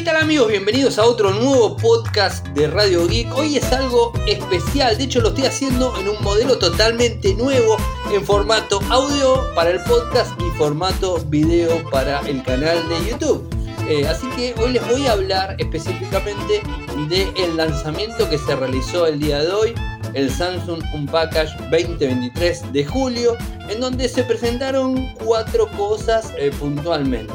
¿qué tal amigos? Bienvenidos a otro nuevo podcast de Radio Geek. Hoy es algo especial, de hecho lo estoy haciendo en un modelo totalmente nuevo en formato audio para el podcast y formato video para el canal de YouTube. Eh, así que hoy les voy a hablar específicamente del lanzamiento que se realizó el día de hoy, el Samsung Unpackage 2023 de julio, en donde se presentaron cuatro cosas eh, puntualmente.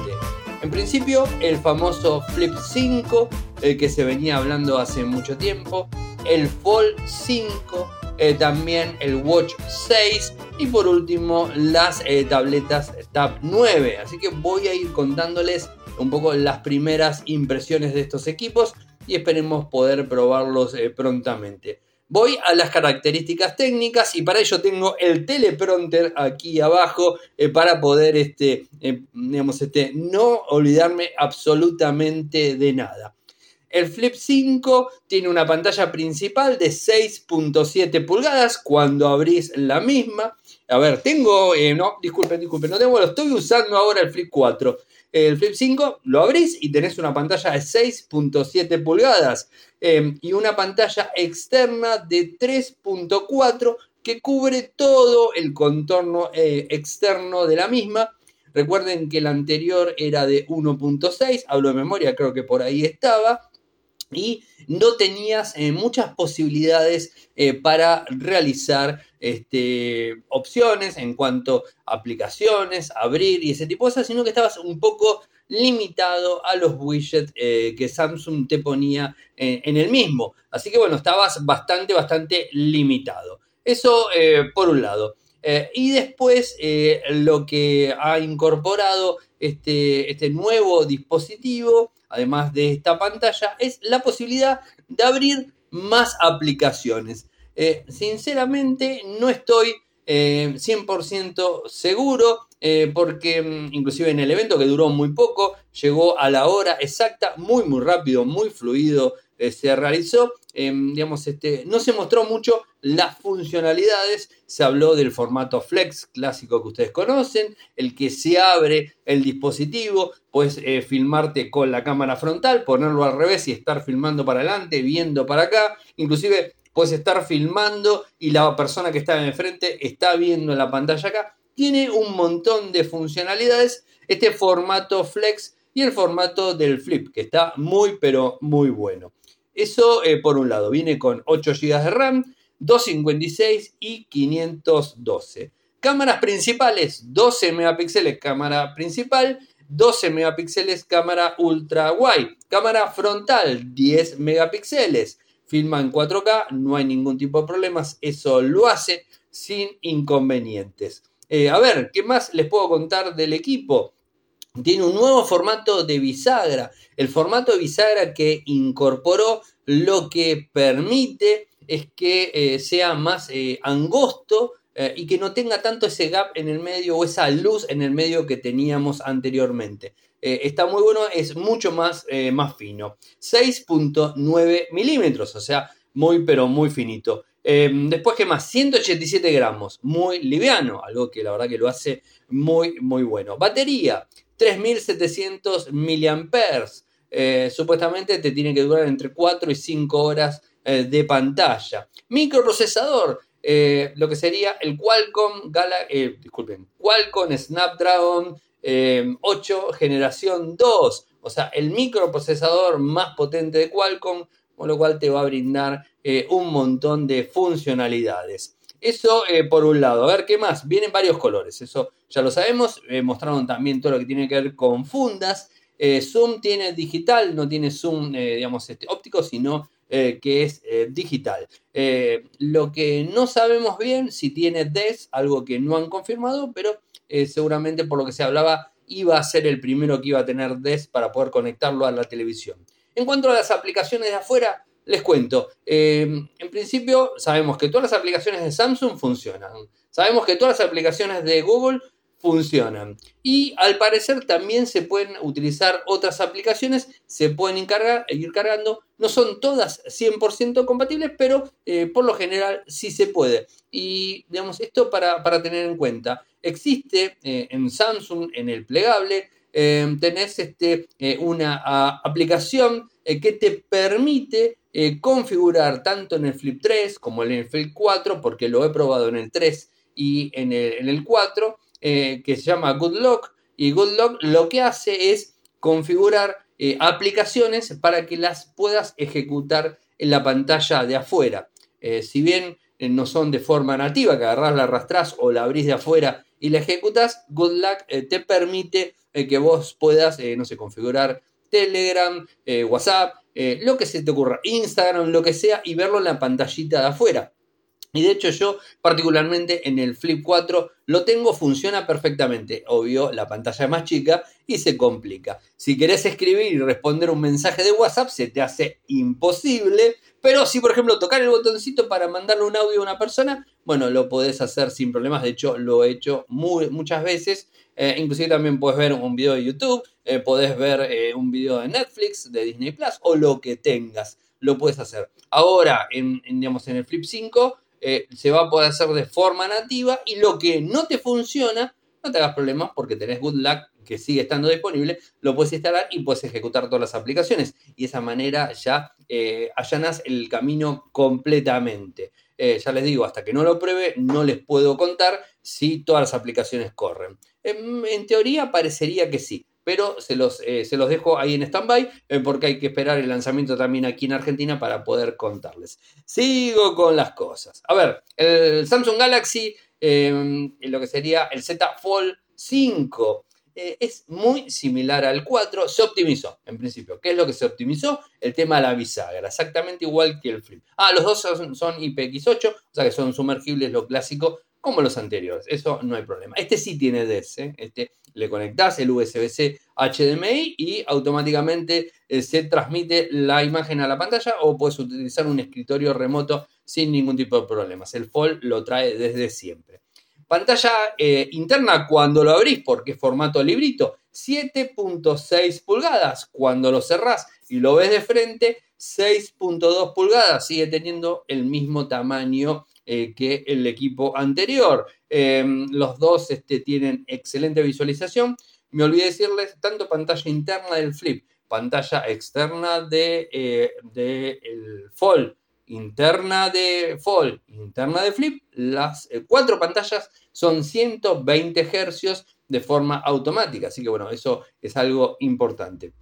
En principio, el famoso Flip 5, el que se venía hablando hace mucho tiempo, el Fold 5, eh, también el Watch 6 y por último las eh, tabletas Tab 9. Así que voy a ir contándoles un poco las primeras impresiones de estos equipos y esperemos poder probarlos eh, prontamente. Voy a las características técnicas y para ello tengo el teleprompter aquí abajo eh, para poder este, eh, digamos, este, no olvidarme absolutamente de nada. El Flip 5 tiene una pantalla principal de 6.7 pulgadas cuando abrís la misma. A ver, tengo, eh, no, disculpen, disculpen, no tengo, lo estoy usando ahora el Flip 4 el Flip 5 lo abrís y tenés una pantalla de 6.7 pulgadas em, y una pantalla externa de 3.4 que cubre todo el contorno eh, externo de la misma. Recuerden que el anterior era de 1.6, hablo de memoria, creo que por ahí estaba y no tenías eh, muchas posibilidades eh, para realizar este, opciones en cuanto a aplicaciones, abrir y ese tipo de cosas, sino que estabas un poco limitado a los widgets eh, que Samsung te ponía en el mismo. Así que bueno, estabas bastante, bastante limitado. Eso por un lado. y después lo que ha incorporado este, este nuevo dispositivo además de esta pantalla, es la posibilidad de abrir más aplicaciones. Eh, sinceramente no estoy 100% eh, seguro eh, porque mm, inclusive en el evento que duró muy poco, llegó a la hora exacta, muy muy rápido, muy fluido se realizó. digamos, este, no se mostró mucho las funcionalidades, se habló del formato flex clásico que ustedes conocen, el que se abre el dispositivo, puedes filmarte con la cámara frontal, ponerlo al revés y estar filmando para adelante, viendo para acá, inclusive puedes estar filmando y la persona que está en el frente está viendo en la pantalla acá. Tiene un montón de funcionalidades este formato flex y el formato del flip, que está muy pero muy bueno. Eso eh, por un lado, viene con 8 GB de RAM, 256 y 512. Cámaras principales, 12 megapíxeles cámara principal, 12 megapíxeles cámara ultra wide, cámara frontal 10 megapíxeles, filma en 4K, no hay ningún tipo de problemas, eso lo hace sin inconvenientes. Eh, a ver, ¿qué más les puedo contar del equipo? Tiene un nuevo formato de bisagra. El formato de bisagra que incorporó lo que permite es que eh, sea más eh, angosto y que no tenga tanto ese gap en el medio o esa luz en el medio que teníamos anteriormente. Eh, está muy bueno, es mucho más, eh, más fino. 6.9 milímetros, o sea, muy pero muy finito. Em, después, ¿qué más? 187 gramos, muy liviano, algo que la verdad que lo hace muy, muy bueno. Batería, 3700 miliamperes. Eh, supuestamente te tiene que durar entre 4 y 5 horas de pantalla. Microprocesador, lo que sería el Qualcomm, disculpen, Qualcomm Snapdragon 8 em, generación 2, o sea, el microprocesador más potente de Qualcomm, con lo cual te va a brindar eh, un montón de funcionalidades. Eso eh, por un lado. A ver, ¿qué más? Vienen varios colores, eso ya lo sabemos. Eh, mostraron también todo lo que tiene que ver con fundas. zoom tiene digital, no tiene zoom, digamos, este, óptico, sino que es digital. lo que no sabemos bien si tiene DES, algo que no han confirmado, pero eh, seguramente por lo que se hablaba iba a ser el primero que iba a tener DES para poder conectarlo a la televisión. En cuanto a las aplicaciones de afuera, les cuento. Eh, en principio, sabemos que todas las aplicaciones de Samsung funcionan. Sabemos que todas las aplicaciones de Google funcionan. Y al parecer también se pueden utilizar otras aplicaciones, se pueden ir cargando. No son todas 100% compatibles, pero eh, por lo general sí se puede. Y digamos, esto para, tener en cuenta. Existe eh, en Samsung, en el plegable, em, tenés este, eh, una aplicación eh, que te permite eh, configurar tanto en el Flip 3 como en el Flip 4, porque lo he probado en el 3 y en el, en el 4, que se llama GoodLock. Y GoodLock lo que hace es configurar aplicaciones para que las puedas ejecutar en la pantalla de afuera. si bien no son de forma nativa, que agarras, la arrastrás o la abrís de afuera y la ejecutas, GoodLock te permite que vos puedas, no sé, configurar Telegram, eh, WhatsApp, eh, lo que se te ocurra, Instagram, lo que sea, y verlo en la pantallita de afuera. Y de hecho yo particularmente en el Flip 4 lo tengo, funciona perfectamente. Obvio, la pantalla es más chica y se complica. Si querés escribir y responder un mensaje de WhatsApp se te hace imposible. Pero si por ejemplo tocar el botoncito para mandarle un audio a una persona, bueno, lo podés hacer sin problemas. De hecho, lo he hecho muchas veces. Eh, inclusive también puedes ver un video de YouTube, eh, podés ver eh, un video de Netflix, de Disney Plus o lo que tengas. Lo puedes hacer. Ahora, digamos, en el Flip 5 se va a poder hacer de forma nativa y lo que no te funciona, no te hagas problemas porque tenés Good Luck que sigue estando disponible, lo puedes instalar y puedes ejecutar todas las aplicaciones. Y de esa manera ya allanas el camino completamente. ya les digo, hasta que no lo pruebe, no les puedo contar si todas las aplicaciones corren. En, teoría parecería que sí, pero se los, eh, se los dejo ahí en stand-by eh, porque hay que esperar el lanzamiento también aquí en Argentina para poder contarles. Sigo con las cosas. A ver, el Samsung Galaxy, em, lo que sería el Z Fold 5. Eh, es muy similar al 4, se optimizó en principio. ¿Qué es lo que se optimizó? El tema de la bisagra, exactamente igual que el Flip. Ah, los dos son, son IPX8, o sea que son sumergibles, lo clásico, como los anteriores. Eso no hay problema. Este sí tiene DS. ¿eh? Este le conectas el USB-C HDMI y automáticamente eh, se transmite la imagen a la pantalla o puedes utilizar un escritorio remoto sin ningún tipo de problemas. El Fold lo trae desde siempre. Pantalla eh, interna cuando lo abrís, porque es formato librito, 7.6 pulgadas. Cuando lo cerrás y lo ves de frente, 6.2 pulgadas. Sigue teniendo el mismo tamaño eh, que el equipo anterior. Em, los dos este, tienen excelente visualización. Me olvidé decirles, tanto pantalla interna del flip, pantalla externa de, eh, el Fold, interna de Fold, interna de Flip, las eh, cuatro pantallas son 120 Hz de forma automática. Así que bueno, eso es algo importante.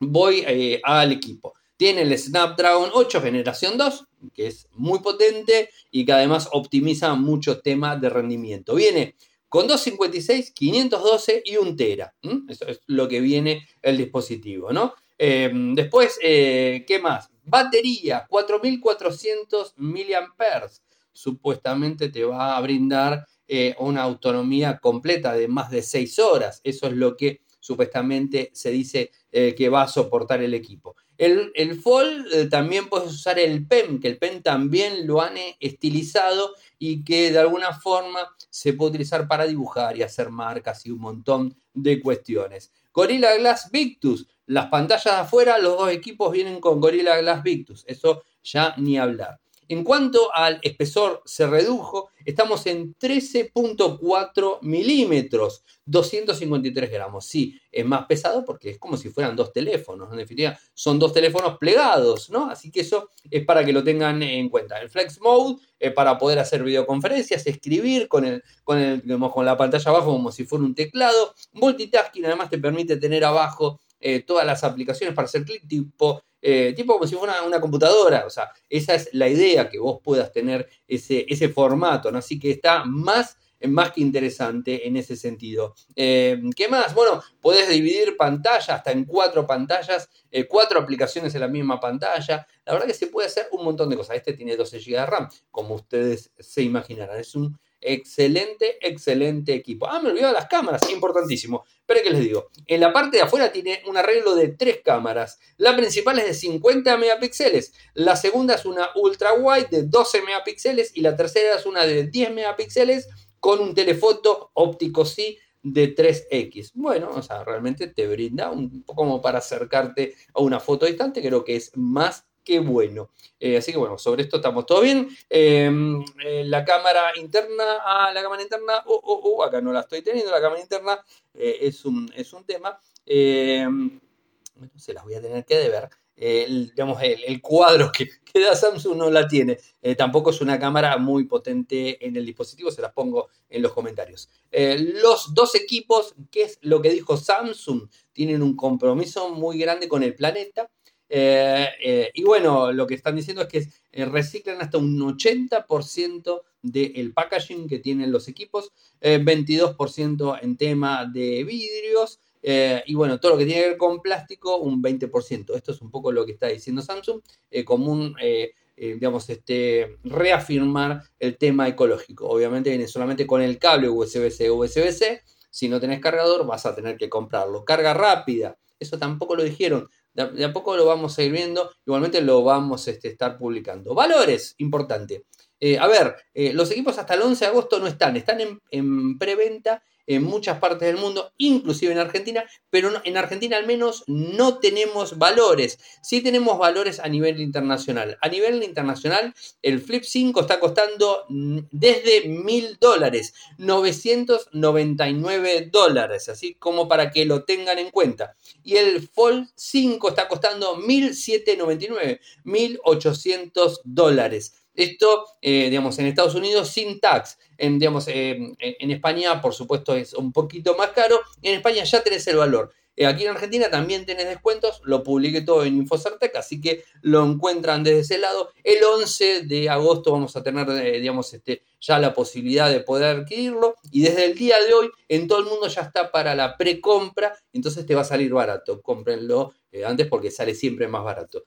Voy al equipo. Tiene el Snapdragon 8 generación 2, que es muy potente y que además optimiza muchos temas de rendimiento. Viene con 256, 512 y 1 tera. Eso es lo que viene el dispositivo, ¿no? Em, después, eh, ¿qué más? Batería, 4400 mAh. Supuestamente te va a brindar eh, una autonomía completa de más de 6 horas. Eso es lo que supuestamente se dice eh, que va a soportar el equipo. El, el Fold eh, también puedes usar el PEN, que el PEN también lo han eh, estilizado y que de alguna forma se puede utilizar para dibujar y hacer marcas y un montón de cuestiones. Gorilla Glass Victus, las pantallas de afuera, los dos equipos vienen con Gorilla Glass Victus, eso ya ni hablar. En cuanto al espesor se redujo, estamos en 13.4 milímetros, 253 gramos. Sí, es más pesado porque es como si fueran dos teléfonos. En definitiva, son dos teléfonos plegados, ¿no? Así que eso es para que lo tengan en cuenta. El Flex Mode para poder hacer videoconferencias, escribir con, el, con, el, con la pantalla abajo como si fuera un teclado. Multitasking además te permite tener abajo eh, todas las aplicaciones para hacer clic tipo eh, tipo como si fuera una, computadora, o sea, esa es la idea, que vos puedas tener ese, ese formato, ¿no? Así que está más, más que interesante en ese sentido. Eh, ¿Qué más? Bueno, podés dividir pantalla hasta en cuatro pantallas, eh, cuatro aplicaciones en la misma pantalla. La verdad que se puede hacer un montón de cosas. Este tiene 12 GB de RAM, como ustedes se imaginarán. Es un Excelente, excelente equipo. Ah, me olvidé de las cámaras, importantísimo. Pero que les digo, en la parte de afuera tiene un arreglo de tres cámaras. La principal es de 50 megapíxeles, la segunda es una ultra wide de 12 megapíxeles y la tercera es una de 10 megapíxeles con un telefoto óptico sí de 3X. Bueno, o sea, realmente te brinda un poco como para acercarte a una foto distante, creo que es más que bueno. Eh, así que bueno, sobre esto estamos todo bien. Em, eh, la cámara interna, ah, la cámara interna, oh, oh, oh, acá no la estoy teniendo, la cámara interna es, un, es un tema. Em, se las voy a tener que deber. El, digamos, el, cuadro que, que, da Samsung no la tiene. tampoco es una cámara muy potente en el dispositivo, se las pongo en los comentarios. los dos equipos, ¿qué es lo que dijo Samsung? Tienen un compromiso muy grande con el planeta eh, eh, y bueno, lo que están diciendo es que eh, reciclan hasta un 80% del packaging que tienen los equipos, 22% en tema de vidrios. y bueno, todo lo que tiene que ver con plástico, un 20%. Esto es un poco lo que está diciendo Samsung, como un, digamos, este, reafirmar el tema ecológico. Obviamente viene solamente con el cable USB-C, USB-C. Si no tenés cargador, vas a tener que comprarlo. Carga rápida, eso tampoco lo dijeron de a poco lo vamos a ir viendo, igualmente lo vamos a este, estar publicando. Valores, importante. Eh, a ver, eh, los equipos hasta el 11 de agosto no están, están en, en preventa en muchas partes del mundo, inclusive en Argentina, pero en Argentina al menos no tenemos valores. Sí tenemos valores a nivel internacional. A nivel internacional, el Flip 5 está costando mm, desde mil dólares, 999 dólares, así como para que lo tengan en cuenta. Y el Fold 5 está costando 1799, 1800 dólares. Esto, eh, digamos, en Estados Unidos sin tax. En, digamos, eh, en España, por supuesto, es un poquito más caro. En España ya tenés el valor. Eh, aquí en Argentina también tenés descuentos, lo publiqué todo en Infocertec, así que lo encuentran desde ese lado. El 11 de agosto vamos a tener, digamos, este, ya la posibilidad de poder adquirirlo y desde el día de hoy en todo el mundo ya está para la precompra, entonces te va a salir barato. Cómprenlo antes porque sale siempre más barato.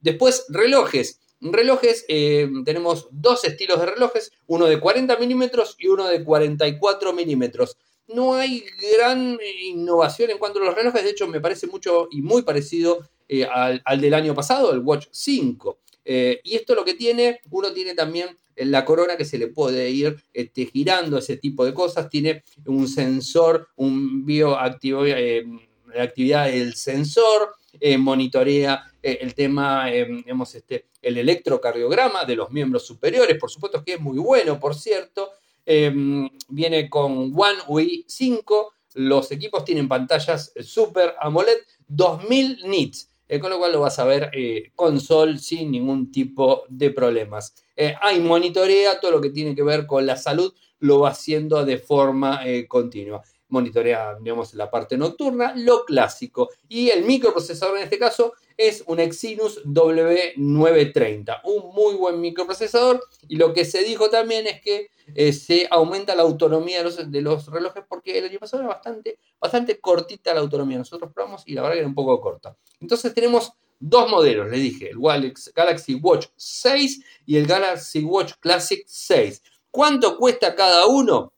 después, relojes. Relojes, eh, tenemos dos estilos de relojes, uno de 40 milímetros y uno de 44 milímetros. No hay gran innovación en cuanto a los relojes, de hecho me parece mucho y muy parecido eh, al, del año pasado, el Watch 5. Eh, y esto lo que tiene, uno tiene también la corona que se le puede ir este, girando, ese tipo de cosas, tiene un sensor, un bioactivo, la actividad del sensor, monitorea el tema, hemos este, el electrocardiograma de los miembros superiores, por supuesto que es muy bueno, por cierto. Viene con One UI 5, los equipos tienen pantallas Super AMOLED 2000 nits, eh, con lo cual lo vas a ver eh, con sol sin ningún tipo de problemas. Eh, hay monitorea todo lo que tiene que ver con la salud, lo va haciendo de forma continua monitorea, digamos, la parte nocturna, lo clásico. Y el microprocesador en este caso es un Exynos W930, un muy buen microprocesador. Y lo que se dijo también es que eh, se aumenta la autonomía de los, relojes porque el año pasado era bastante, bastante cortita la autonomía. Nosotros probamos y la verdad que era un poco corta. Entonces tenemos dos modelos, le dije, el Galaxy Watch 6 y el Galaxy Watch Classic 6. ¿Cuánto cuesta cada uno?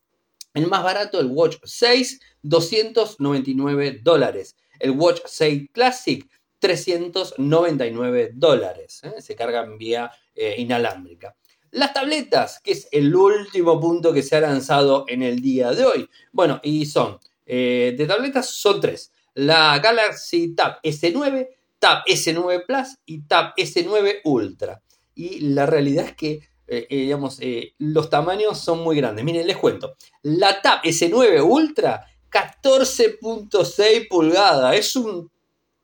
El más barato, el Watch 6, 299 dólares. El Watch 6 Classic, 399 dólares. ¿eh? Se cargan vía eh, inalámbrica. Las tabletas, que es el último punto que se ha lanzado en el día de hoy. Bueno, y son, eh, de tabletas son tres. La Galaxy Tab S9, Tab S9 Plus y Tab S9 Ultra. Y la realidad es que eh, eh, digamos, eh, los tamaños son muy grandes. Miren, les cuento. La Tab S9 Ultra, 14.6 pulgadas. Es un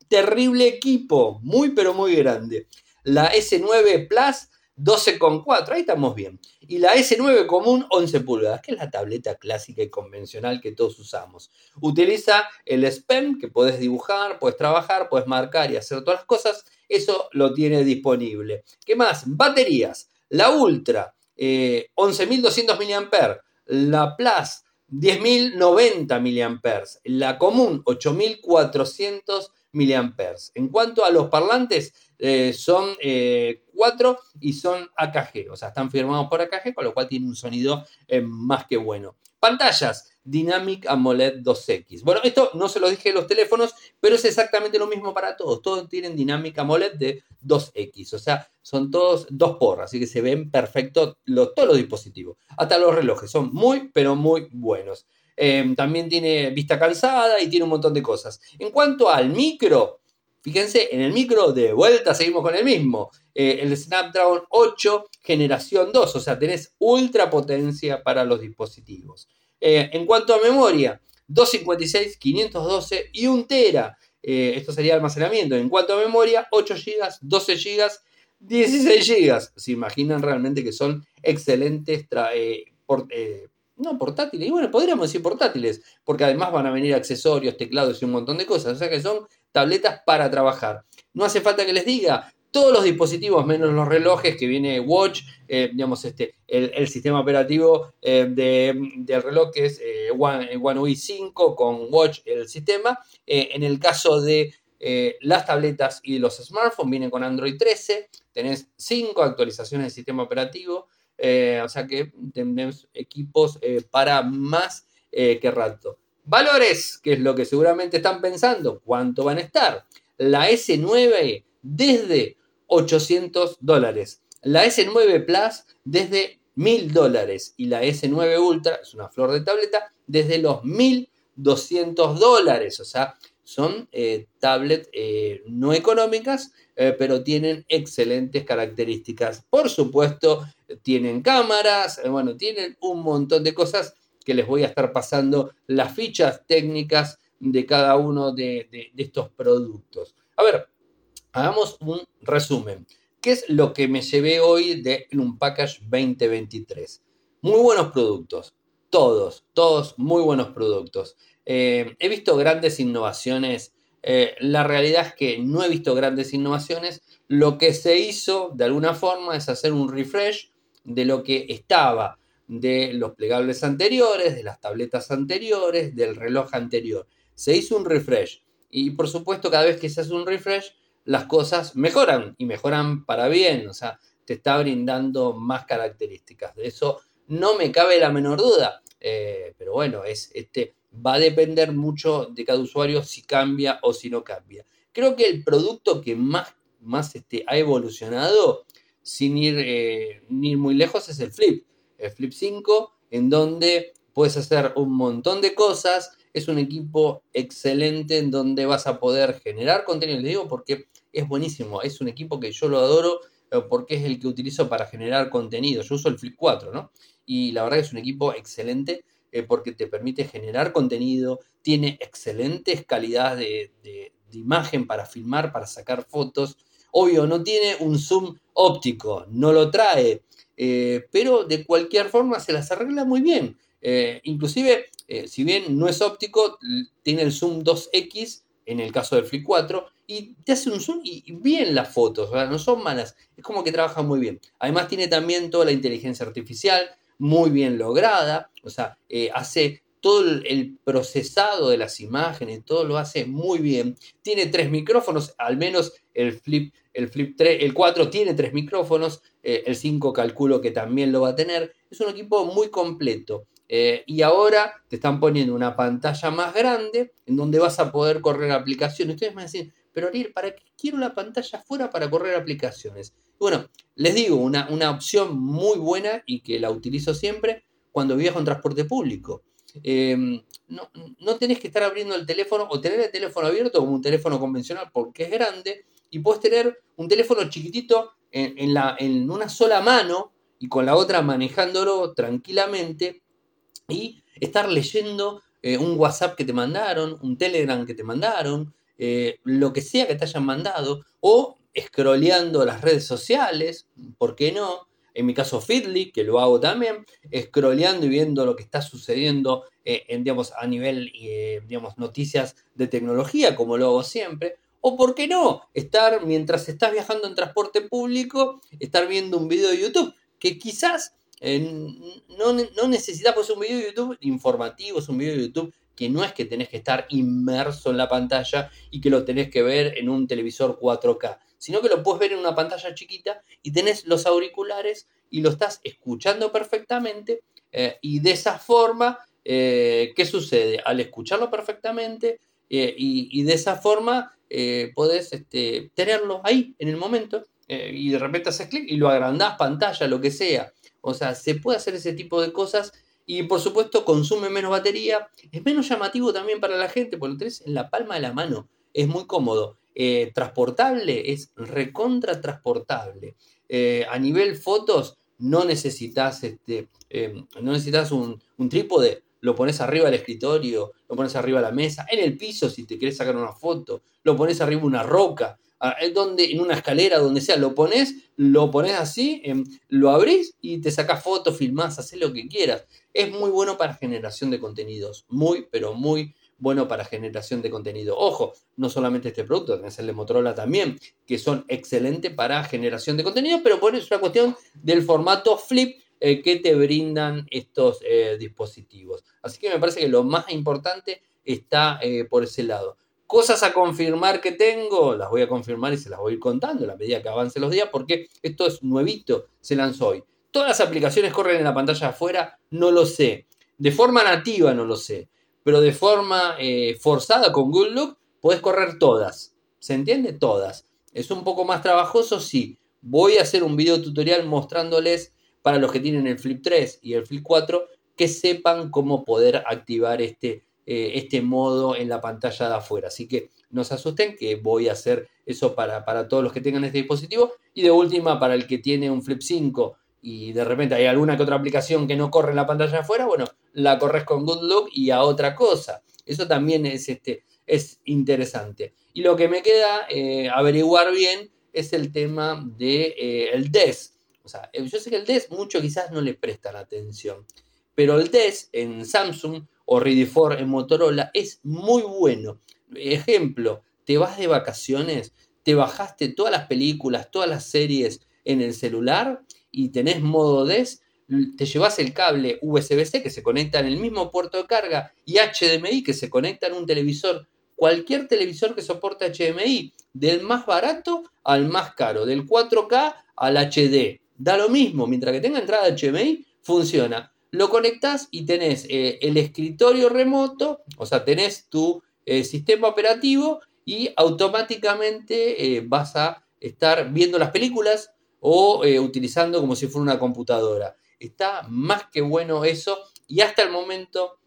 terrible equipo. Muy, pero muy grande. La S9 Plus, 12,4. Ahí estamos bien. Y la S9 común, 11 pulgadas, que es la tableta clásica y convencional que todos usamos. Utiliza el S Pen, que puedes dibujar, puedes trabajar, puedes marcar y hacer todas las cosas. Eso lo tiene disponible. ¿Qué más? Baterías. La Ultra, 11.200 mAh. La Plus, 10.090 mAh. La Común, 8.400 mAh. En cuanto a los parlantes, eh, son eh, cuatro y son AKG, o sea, están firmados por AKG, con lo cual tiene un sonido eh, más que bueno. Pantallas, Dynamic AMOLED 2X. Bueno, esto no se lo dije en los teléfonos, pero es exactamente lo mismo para todos. Todos tienen Dynamic AMOLED de 2X, o sea, son todos dos porras, así que se ven perfecto todos los dispositivos. Hasta los relojes son muy, pero muy buenos. Em, también tiene vista cansada y tiene un montón de cosas. En cuanto al micro, Fíjense, en el micro de vuelta seguimos con el mismo. Eh, el Snapdragon 8 generación 2, o sea, tenés ultra potencia para los dispositivos. Eh, en cuanto a memoria, 256, 512 y 1 tera. Eh, esto sería almacenamiento. En cuanto a memoria, 8 GB, 12 GB, 16 GB. Se imaginan realmente que son excelentes no portátiles, y bueno, podríamos decir portátiles, porque además van a venir accesorios, teclados y un montón de cosas, o sea que son tabletas para trabajar. No hace falta que les diga, todos los dispositivos, menos los relojes, que viene Watch, eh, digamos, este, el, sistema operativo eh, del reloj que es eh, One, UI 5 con Watch el sistema. en el caso de las tabletas y los smartphones, vienen con Android 13, tenés 5 actualizaciones del sistema operativo, o sea que tenemos equipos para más que rato. Valores, que es lo que seguramente están pensando, ¿cuánto van a estar? La S9 desde 800 dólares, la S9 Plus desde 1000 dólares y la S9 Ultra, es una flor de tableta, desde los 1200 dólares. O sea, son eh, tablets eh, no económicas, eh, pero tienen excelentes características. Por supuesto, tienen cámaras, bueno, tienen un montón de cosas que les voy a estar pasando las fichas técnicas de cada uno de, estos productos. A ver, hagamos un resumen. ¿Qué es lo que me llevé hoy de un Package 2023? Muy buenos productos, todos, todos muy buenos productos. Eh, he visto grandes innovaciones. Eh, la realidad es que no he visto grandes innovaciones. Lo que se hizo de alguna forma es hacer un refresh de lo que estaba de los plegables anteriores, de las tabletas anteriores, del reloj anterior. Se hizo un refresh y por supuesto cada vez que se hace un refresh las cosas mejoran y mejoran para bien, o sea, te está brindando más características. De eso no me cabe la menor duda, eh, pero bueno, es, este, va a depender mucho de cada usuario si cambia o si no cambia. Creo que el producto que más, más este, ha evolucionado, sin ir, eh, ir muy lejos, es el Flip Flip 5, en donde puedes hacer un montón de cosas. Es un equipo excelente en donde vas a poder generar contenido. Les digo porque es buenísimo. Es un equipo que yo lo adoro eh, porque es el que utilizo para generar contenido. Yo uso el Flip 4, ¿no? Y la verdad que es un equipo excelente eh, porque te permite generar contenido, tiene excelentes calidades de, de, imagen para filmar, para sacar fotos. Obvio, no tiene un zoom óptico, no lo trae, eh, pero de cualquier forma se las arregla muy bien. Eh, inclusive, eh, si bien no es óptico, tiene el zoom 2X en el caso del Flip 4 y te hace un zoom y, bien las fotos, no son malas, es como que trabaja muy bien. Además tiene también toda la inteligencia artificial muy bien lograda, o sea, hace todo el procesado de las imágenes, todo lo hace muy bien. Tiene tres micrófonos, al menos el Flip el Flip 3, el 4 tiene tres micrófonos, eh, el 5 calculo que también lo va a tener. Es un equipo muy completo. Eh, y ahora te están poniendo una pantalla más grande en donde vas a poder correr aplicaciones. Ustedes me dicen, pero Ariel, ¿para qué quiero la pantalla fuera para correr aplicaciones? Bueno, les digo, una, una opción muy buena y que la utilizo siempre cuando viajo en transporte público. Em, no, no, tenés que estar abriendo el teléfono o tener el teléfono abierto como un teléfono convencional porque es grande y puedes tener un teléfono chiquitito en, la, en una sola mano y con la otra manejándolo tranquilamente y estar leyendo eh, un WhatsApp que te mandaron, un Telegram que te mandaron, eh, lo que sea que te hayan mandado, o scrolleando las redes sociales, ¿por qué no? En mi caso, Feedly, que lo hago también, scrolleando y viendo lo que está sucediendo eh, digamos, a nivel, digamos, noticias de tecnología, como lo hago siempre, o por qué no, estar mientras estás viajando en transporte público, estar viendo un video de YouTube, que quizás eh, no, no, necesitas pues un video de YouTube informativo, es un video de YouTube que no es que tenés que estar inmerso en la pantalla y que lo tenés que ver en un televisor 4K, sino que lo puedes ver en una pantalla chiquita y tenés los auriculares y lo estás escuchando perfectamente eh, y de esa forma, eh, ¿qué sucede? Al escucharlo perfectamente y, y de esa forma eh, podés este, tenerlo ahí en el momento eh, y de repente haces clic y lo agrandás, pantalla, lo que sea. O sea, se puede hacer ese tipo de cosas y por supuesto consume menos batería. Es menos llamativo también para la gente porque lo tenés en la palma de la mano. Es muy cómodo. eh, transportable, es recontra transportable. Eh, a nivel fotos, no necesitas, este, em, no necesitas un, un, trípode, lo pones arriba del escritorio, lo pones arriba de la mesa, en el piso si te quieres sacar una foto, lo pones arriba de una roca, donde, en una escalera, donde sea, lo pones, lo pones así, em, lo abrís y te sacas fotos, filmás, haces lo que quieras. Es muy bueno para generación de contenidos, muy, pero muy bueno para generación de contenido. Ojo, no solamente este producto, tenés el de Motorola también, que son excelentes para generación de contenido, pero bueno, es una cuestión del formato flip eh, que te brindan estos eh, dispositivos. Así que me parece que lo más importante está eh, por ese lado. Cosas a confirmar que tengo, las voy a confirmar y se las voy a ir contando a la medida que avancen los días, porque esto es nuevito, se lanzó hoy. ¿Todas las aplicaciones corren en la pantalla afuera? No lo sé. De forma nativa no lo sé. Pero de forma eh, forzada con Good Look, puedes correr todas. ¿Se entiende? Todas. Es un poco más trabajoso, sí. Voy a hacer un video tutorial mostrándoles para los que tienen el Flip 3 y el Flip 4 que sepan cómo poder activar este eh, este modo en la pantalla de afuera. Así que no se asusten que voy a hacer eso para, para todos los que tengan este dispositivo. Y de última, para el que tiene un Flip 5 y de repente hay alguna que otra aplicación que no corre en la pantalla de afuera, bueno, la corres con Good Look y a otra cosa. Eso también es, este, es interesante. Y lo que me queda eh, averiguar bien es el tema del de, eh, el DES. O sea, yo sé que el DES mucho quizás no le prestan atención, pero el DES en Samsung o Ready for en Motorola es muy bueno. Ejemplo, te vas de vacaciones, te bajaste todas las películas, todas las series en el celular y tenés modo DES, te llevas el cable USB-C que se conecta en el mismo puerto de carga y HDMI que se conecta en un televisor, cualquier televisor que soporte HDMI, del más barato al más caro, del 4K al HD. Da lo mismo, mientras que tenga entrada HDMI, funciona lo conectas y tenés eh, el escritorio remoto, o sea, tenés tu eh, sistema operativo y automáticamente eh, vas a estar viendo las películas o utilizando como si fuera una computadora. Está más que bueno eso y hasta el momento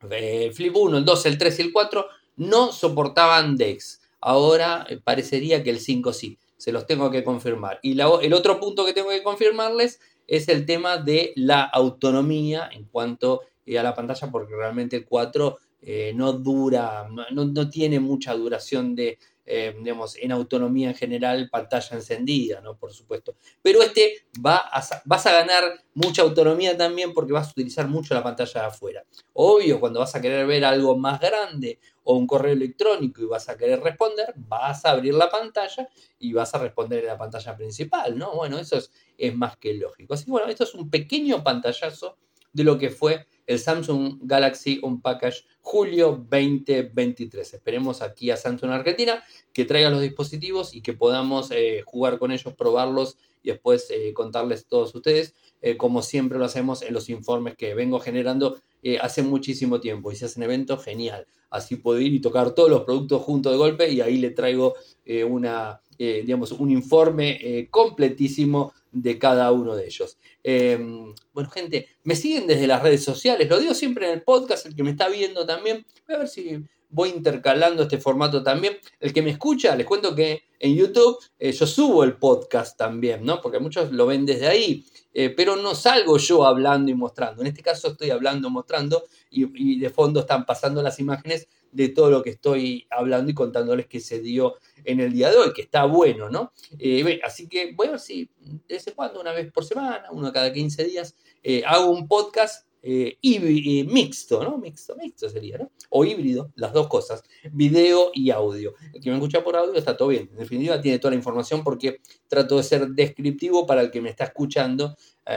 Flip 1, el 2, el 3 y el 4 no soportaban DeX. Ahora parecería que el 5 sí. Se los tengo que confirmar. Y el otro punto que tengo que confirmarles es el tema de la autonomía en cuanto eh, a la pantalla, porque realmente el 4 eh, no dura, no, tiene mucha duración de, eh, digamos, en autonomía en general, pantalla encendida, ¿no? Por supuesto. Pero este va vas a ganar mucha autonomía también porque vas a utilizar mucho la pantalla de afuera. Obvio, cuando vas a querer ver algo más grande o un correo electrónico y vas a querer responder, vas a abrir la pantalla y vas a responder en la pantalla principal, ¿no? Bueno, eso es, más que lógico. Así que bueno, esto es un pequeño pantallazo de lo que fue el Samsung Galaxy Unpackage julio 2023. Esperemos aquí a Samsung Argentina que traiga los dispositivos y que podamos eh, jugar con ellos, probarlos y después eh, contarles todos ustedes, eh, como siempre lo hacemos en los informes que vengo generando hace muchísimo tiempo. Y si hacen eventos, genial. Así puedo ir y tocar todos los productos juntos de golpe y ahí le traigo una, digamos, un informe completísimo de cada uno de ellos. Em, bueno, gente, me siguen desde las redes sociales, lo digo siempre en el podcast, el que me está viendo también, voy a ver si voy intercalando este formato también. El que me escucha, les cuento que en YouTube eh, yo subo el podcast también, ¿no? Porque muchos lo ven desde ahí, eh, pero no salgo yo hablando y mostrando. En este caso estoy hablando, mostrando y, de fondo están pasando las imágenes de todo lo que estoy hablando y contándoles que se dio en el día de hoy, que está bueno, ¿no? Eh, así que voy a ver si de vez cuando, una vez por semana, uno cada 15 días, hago un podcast eh, mixto, ¿no? Mixto, mixto sería, ¿no? O híbrido, las dos cosas, video y audio. El que me escucha por audio está todo bien. En definitiva, tiene toda la información porque trato de ser descriptivo para el que me está escuchando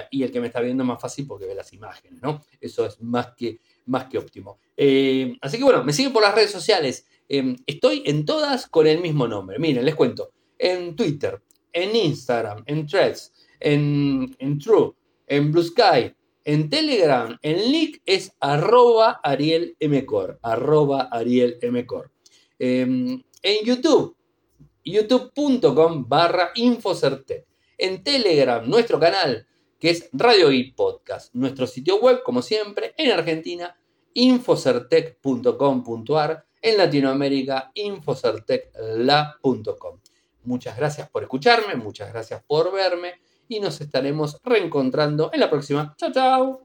y el que me está viendo más fácil porque ve las imágenes, ¿no? Eso es más que más que óptimo. Eh, así que bueno, me siguen por las redes sociales. Eh, estoy en todas con el mismo nombre. Miren, les cuento. En Twitter, en Instagram, en Threads, en, True, en Blue Sky, en Telegram, en link es arroba Ariel arroba Ariel em, en YouTube, youtube.com barra Infocertec. En Telegram, nuestro canal, que es Radio y Podcast. Nuestro sitio web, como siempre, en Argentina, infocertec.com.ar. en Latinoamérica, infocertecla.com. Muchas gracias por escucharme, muchas gracias por verme y nos estaremos reencontrando en la próxima. Chao, chao.